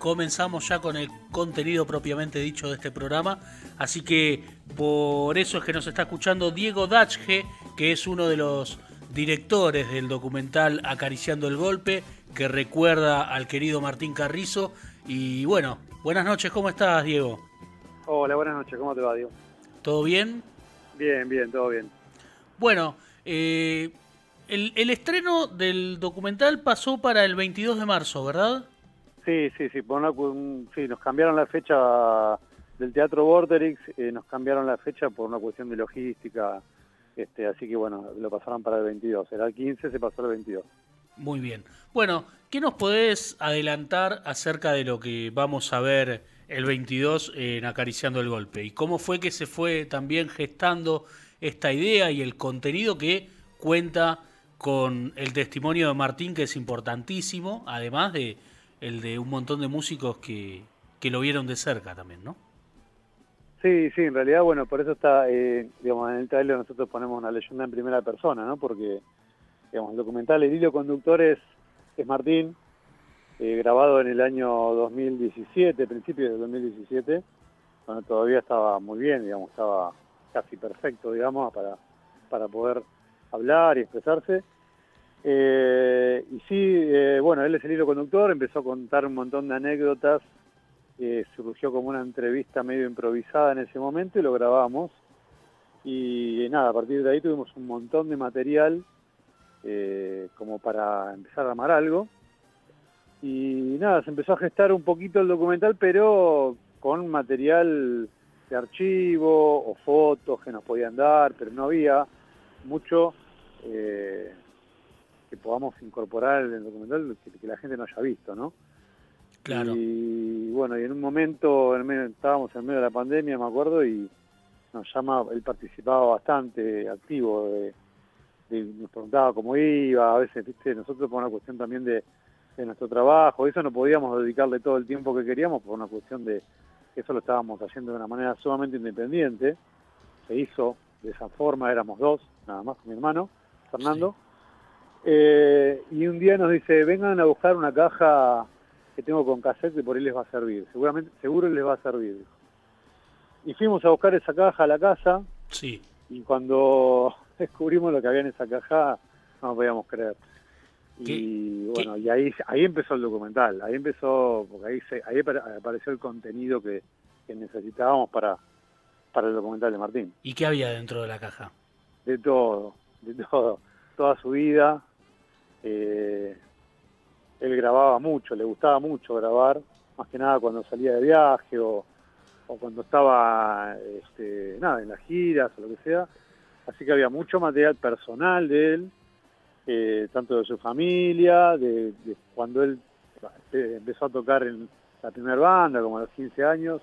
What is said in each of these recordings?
comenzamos ya con el contenido propiamente dicho de este programa. Así que por eso es que nos está escuchando Diego Dachge, que es uno de los directores del documental Acariciando el Golpe, que recuerda al querido Martín Carrizo. Y bueno, buenas noches, ¿cómo estás, Diego? Hola, buenas noches, ¿cómo te va, Diego? ¿Todo bien? Bien, bien, todo bien. Bueno, eh, el, el, estreno del documental pasó para el 22 de marzo, ¿verdad? Sí, sí, sí, por sí nos cambiaron la fecha del Teatro Vorterix, eh, nos cambiaron la fecha por una cuestión de logística, este, así que bueno, lo pasaron para el 22, era el 15, se pasó al 22. Muy bien. Bueno, ¿qué nos podés adelantar acerca de lo que vamos a ver el 22 en Acariciando el Golpe? ¿Y cómo fue que se fue también gestando esta idea y el contenido que cuenta con el testimonio de Martín, que es importantísimo, además de el de un montón de músicos que, que lo vieron de cerca también, ¿no? Sí, sí, en realidad, bueno, por eso está, eh, digamos, en el trailer nosotros ponemos una leyenda en primera persona, ¿no? Porque, digamos, el documental El hilo conductor es, es Martín, eh, grabado en el año 2017, principios del 2017, cuando todavía estaba muy bien, digamos, estaba casi perfecto, digamos, para, para poder hablar y expresarse. Eh, y sí, eh, bueno, él es el hilo conductor, empezó a contar un montón de anécdotas, eh, surgió como una entrevista medio improvisada en ese momento y lo grabamos. Y nada, a partir de ahí tuvimos un montón de material como para empezar a armar algo. Y nada, se empezó a gestar un poquito el documental, pero con material de archivo o fotos que nos podían dar, pero no había mucho que podamos incorporar en el documental que, la gente no haya visto, ¿no? Claro. Y bueno, y en un momento estábamos en medio de la pandemia, me acuerdo, y nos llama, él participaba bastante activo, nos preguntaba cómo iba, a veces, viste, nosotros por una cuestión también de, nuestro trabajo, eso no podíamos dedicarle todo el tiempo que queríamos por una cuestión de que eso lo estábamos haciendo de una manera sumamente independiente, se hizo de esa forma, éramos dos, nada más, mi hermano, Fernando. Eh, y un día nos dice, vengan a buscar una caja que tengo con cassette y por ahí les va a servir. Seguramente, seguro les va a servir. Y fuimos a buscar esa caja a la casa. Sí. Y cuando descubrimos lo que había en esa caja, no podíamos creer. Y bueno, y ahí ahí empezó el documental, ahí empezó, porque ahí, se, ahí apareció el contenido que, que necesitábamos para, para el documental de Martín. ¿Y qué había dentro de la caja? De todo, de todo. Toda su vida, eh, él grababa mucho, le gustaba mucho grabar, más que nada cuando salía de viaje o, cuando estaba este, nada, en las giras o lo que sea. Así que había mucho material personal de él, eh, tanto de su familia, de, cuando él eh, empezó a tocar en la primera banda, como a los 15 años.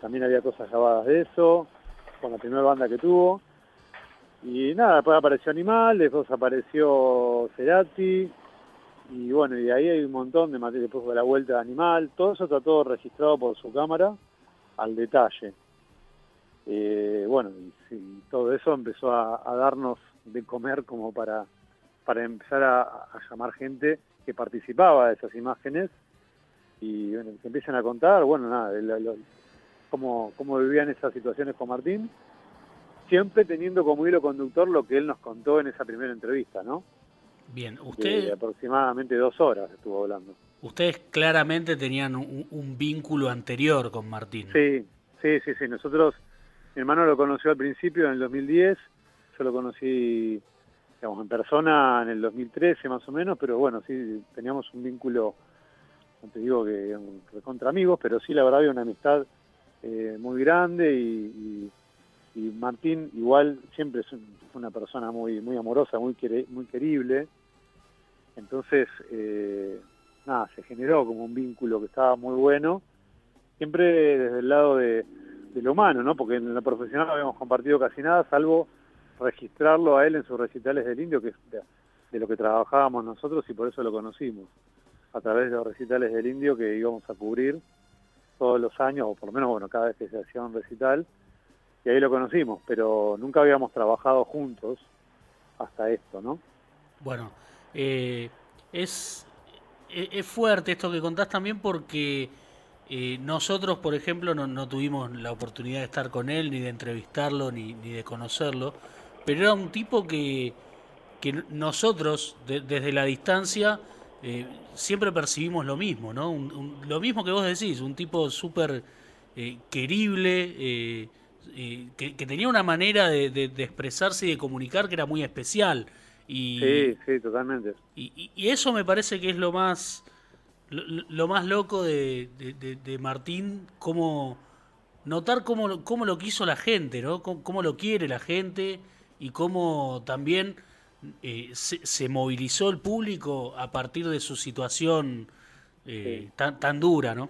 también había cosas grabadas de eso, con la primera banda que tuvo. Y nada, después apareció Animal, después apareció Cerati, y bueno, y ahí hay un montón de material, después de la vuelta de Animal, todo eso está todo registrado por su cámara al detalle. Eh, bueno, y, todo eso empezó a, darnos de comer como para, para empezar a, llamar gente que participaba de esas imágenes y bueno, que empiezan a contar, bueno, nada, cómo, cómo vivían esas situaciones con Martín siempre teniendo como hilo conductor lo que él nos contó en esa primera entrevista, ¿no? Bien, usted... De aproximadamente dos horas estuvo hablando. Ustedes claramente tenían un, vínculo anterior con Martín. Sí, sí, sí, sí. Nosotros, mi hermano lo conoció al principio, en el 2010. Yo lo conocí, digamos, en persona en el 2013 más o menos, pero bueno, sí, teníamos un vínculo, no te digo que contra amigos, pero sí, la verdad, había una amistad eh, muy grande y y Martín igual siempre es una persona muy muy amorosa, muy muy querible. Entonces, eh, nada, se generó como un vínculo que estaba muy bueno, siempre desde el lado de, lo humano, ¿no? Porque en la profesional no habíamos compartido casi nada, salvo registrarlo a él en sus recitales del indio, que es de, lo que trabajábamos nosotros y por eso lo conocimos, a través de los recitales del indio que íbamos a cubrir todos los años, o por lo menos, bueno, cada vez que se hacía un recital, y ahí lo conocimos, pero nunca habíamos trabajado juntos hasta esto, ¿no? Bueno, eh, es, es fuerte esto que contás también porque eh, nosotros, por ejemplo, no, tuvimos la oportunidad de estar con él, ni de entrevistarlo, ni, ni de conocerlo, pero era un tipo que, que nosotros, desde la distancia, eh, siempre percibimos lo mismo, ¿no? lo mismo que vos decís, un tipo súper eh, que, tenía una manera de, de, expresarse y de comunicar que era muy especial. Y, sí, sí, totalmente. Y, y, eso me parece que es lo más lo, más loco de, de, Martín, cómo notar cómo, cómo, lo quiso la gente, ¿no? Cómo, lo quiere la gente y cómo también eh, se, movilizó el público a partir de su situación eh, tan, tan dura, ¿no?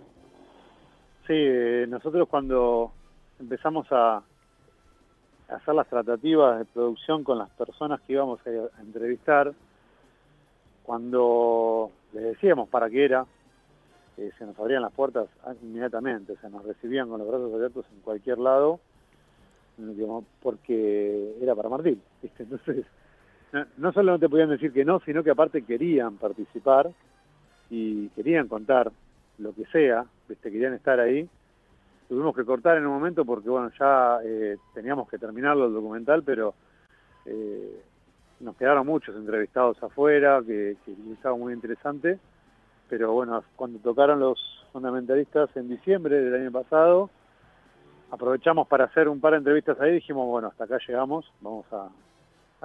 Sí, eh, nosotros cuando empezamos a, hacer las tratativas de producción con las personas que íbamos a entrevistar, cuando les decíamos para qué era, eh, se nos abrían las puertas inmediatamente, se nos recibían con los brazos abiertos en cualquier lado, porque era para Martín. Entonces, no, no solo no te podían decir que no, sino que aparte querían participar y querían contar lo que sea, querían estar ahí. Tuvimos que cortar en un momento porque bueno ya eh, teníamos que terminarlo el documental, pero eh, nos quedaron muchos entrevistados afuera, que, que estaba muy interesante, pero bueno, cuando tocaron los fundamentalistas en diciembre del año pasado, aprovechamos para hacer un par de entrevistas ahí dijimos, bueno, hasta acá llegamos, vamos a,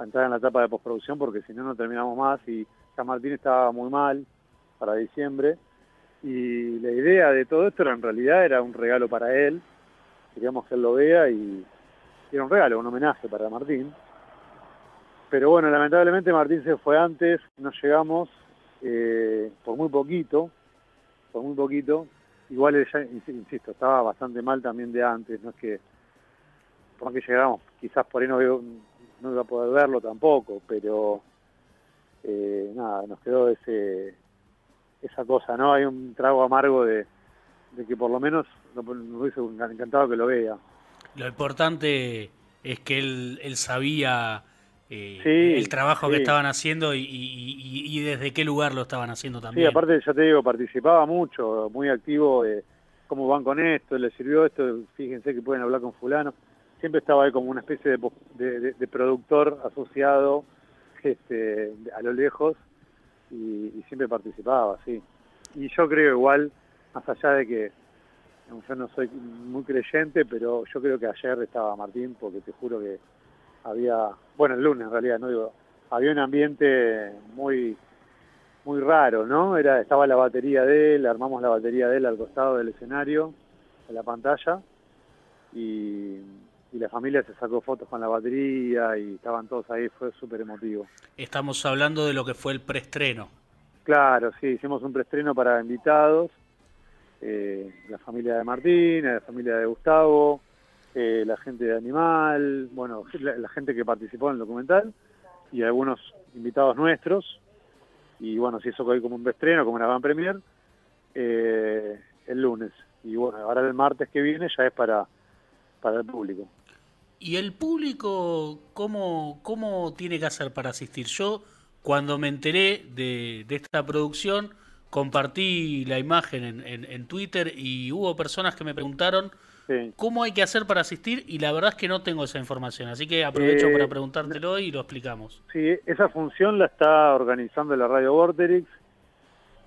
entrar en la etapa de postproducción porque si no, no terminamos más y San Martín estaba muy mal para diciembre y la idea de todo esto era en realidad era un regalo para él, queríamos que él lo vea y era un regalo, un homenaje para Martín pero bueno, lamentablemente Martín se fue antes, no llegamos eh, por muy poquito, por muy poquito. Igual ella, insisto, estaba bastante mal también de antes, no es que por que llegamos, quizás por ahí no, no iba a poder verlo tampoco, pero eh, nada, nos quedó ese esa cosa, ¿no? Hay un trago amargo de, que por lo menos nos hubiese encantado que lo vea. Lo importante es que él, él sabía eh, el trabajo que estaban haciendo y, desde qué lugar lo estaban haciendo también. Sí, aparte ya te digo, participaba mucho, muy activo, de cómo van con esto, les sirvió esto, fíjense que pueden hablar con fulano. Siempre estaba ahí como una especie de, productor asociado este, a lo lejos y, siempre participaba, sí. Y yo creo igual, más allá de que yo no soy muy creyente, pero yo creo que ayer estaba Martín, porque te juro que había, bueno, el lunes en realidad, no digo, había un ambiente muy muy raro, ¿no? Era estaba la batería de él, armamos la batería de él al costado del escenario, en la pantalla y, la familia se sacó fotos con la batería y estaban todos ahí, fue súper emotivo. Estamos hablando de lo que fue el preestreno. Claro, sí, hicimos un preestreno para invitados, eh, la familia de Martín, la familia de Gustavo, eh, la gente de Animal, bueno, la, gente que participó en el documental y algunos invitados nuestros. Y bueno, si eso hoy como un estreno, como una van premier, eh, el lunes. Y bueno, ahora el martes que viene ya es para, para el público. ¿Y el público cómo, cómo tiene que hacer para asistir? Yo, cuando me enteré de, de esta producción, compartí la imagen en, en, en Twitter y hubo personas que me preguntaron ¿Cómo hay que hacer para asistir? Y la verdad es que no tengo esa información, así que aprovecho para eh, preguntártelo y lo explicamos. Sí, esa función la está organizando la Radio Vorterix,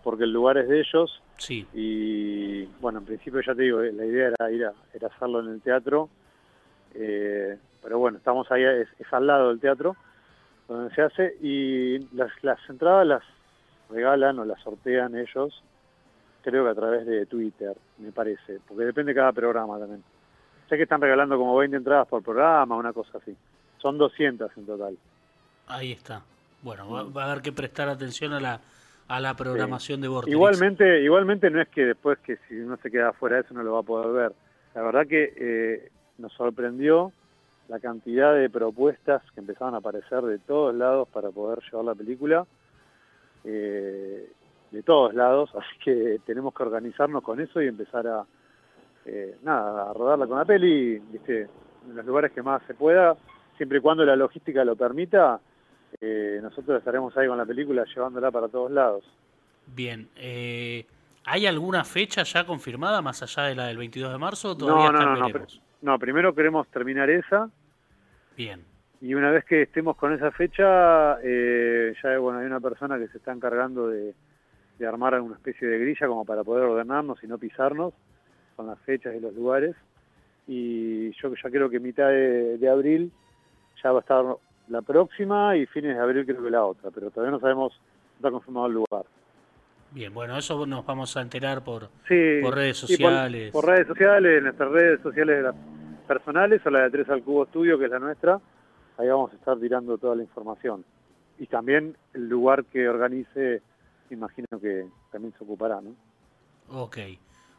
porque el lugar es de ellos. Sí. Y bueno, en principio ya te digo, la idea era ir a, era hacerlo en el teatro, eh, pero bueno, estamos ahí, es, al lado del teatro, donde se hace, y las, las entradas las regalan o las sortean ellos creo que a través de Twitter, me parece, porque depende de cada programa también. Sé que están regalando como 20 entradas por programa, una cosa así. Son 200 en total. Ahí está. Bueno, va, a haber que prestar atención a la, a la programación de Vortex. Igualmente, igualmente no es que después que si uno se queda fuera de eso no lo va a poder ver. La verdad que eh, nos sorprendió la cantidad de propuestas que empezaban a aparecer de todos lados para poder llevar la película. Eh, de todos lados, así que tenemos que organizarnos con eso y empezar a, eh, nada, a rodarla con la peli, ¿viste? en los lugares que más se pueda, siempre y cuando la logística lo permita, eh, nosotros estaremos ahí con la película llevándola para todos lados. Bien. Eh, ¿Hay alguna fecha ya confirmada más allá de la del 22 de marzo? todavía no, no, no, no, primero queremos terminar esa. Bien. Y una vez que estemos con esa fecha, eh, ya bueno, hay una persona que se está encargando de, armar una especie de grilla como para poder ordenarnos y no pisarnos con las fechas y los lugares. Y yo ya creo que mitad de, abril ya va a estar la próxima y fines de abril creo que la otra, pero todavía no sabemos, no está confirmado el lugar. Bien, bueno, eso nos vamos a enterar por, por redes sociales. por, redes sociales, en nuestras redes sociales personales o la de Tres al Cubo Estudio, que es la nuestra. Ahí vamos a estar tirando toda la información. Y también el lugar que organice, imagino que también se ocupará, ¿no? Ok.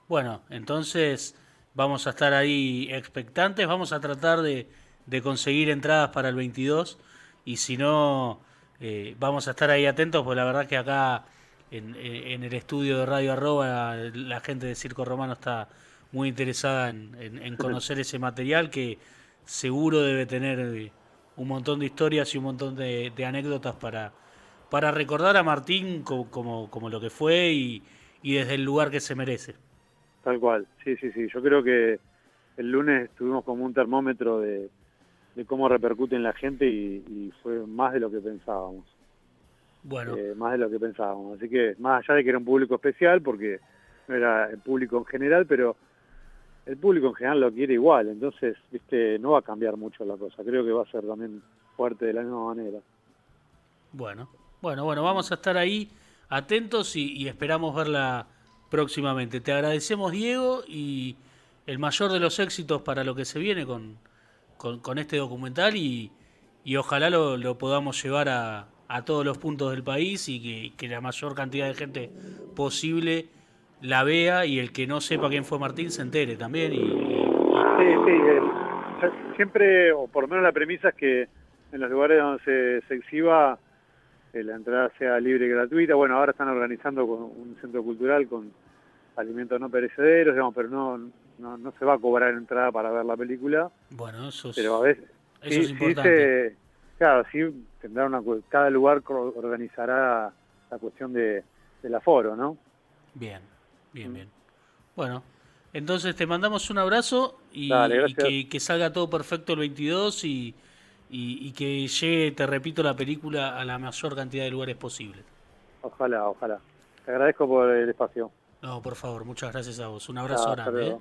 Bueno, entonces vamos a estar ahí expectantes. Vamos a tratar de, de conseguir entradas para el 22. Y si no, eh, vamos a estar ahí atentos, porque la verdad que acá en, el estudio de Radio Arroba la gente de Circo Romano está muy interesada en, conocer ese material que seguro debe tener eh, un montón de historias y un montón de, anécdotas para, para recordar a Martín como, como, lo que fue y, desde el lugar que se merece. Tal cual, sí, sí, sí. Yo creo que el lunes tuvimos como un termómetro de, cómo repercute en la gente y fue más de lo que pensábamos. Bueno. Eh, más de lo que pensábamos. Así que, más allá de que era un público especial, porque no era el público en general, pero el público en general lo quiere igual, entonces, viste, no va a cambiar mucho la cosa. Creo que va a ser también fuerte de la misma manera. Bueno, bueno, bueno, vamos a estar ahí atentos y, esperamos verla próximamente. Te agradecemos, Diego, y el mayor de los éxitos para lo que se viene con, con, este documental y, y ojalá lo, lo podamos llevar a, a todos los puntos del país y que, la mayor cantidad de gente posible la vea y el que no sepa quién fue Martín se entere también. Y, Sí, sí, eh, siempre, o por lo menos la premisa es que en los lugares donde se, exhiba eh, la entrada sea libre y gratuita. Bueno, ahora están organizando con un centro cultural con alimentos no perecederos, digamos, pero no, no, se va a cobrar entrada para ver la película. Bueno, eso es, pero a veces, eso es importante. Claro, sí, tendrá una, cada lugar organizará la cuestión de, del aforo, ¿no? Bien, bien, bien. Bueno, entonces te mandamos un abrazo y, que, salga todo perfecto el 22 y, y, que llegue, te repito, la película a la mayor cantidad de lugares posible. Ojalá, ojalá. Te agradezco por el espacio. No, por favor, muchas gracias a vos. Un abrazo grande. ¿eh?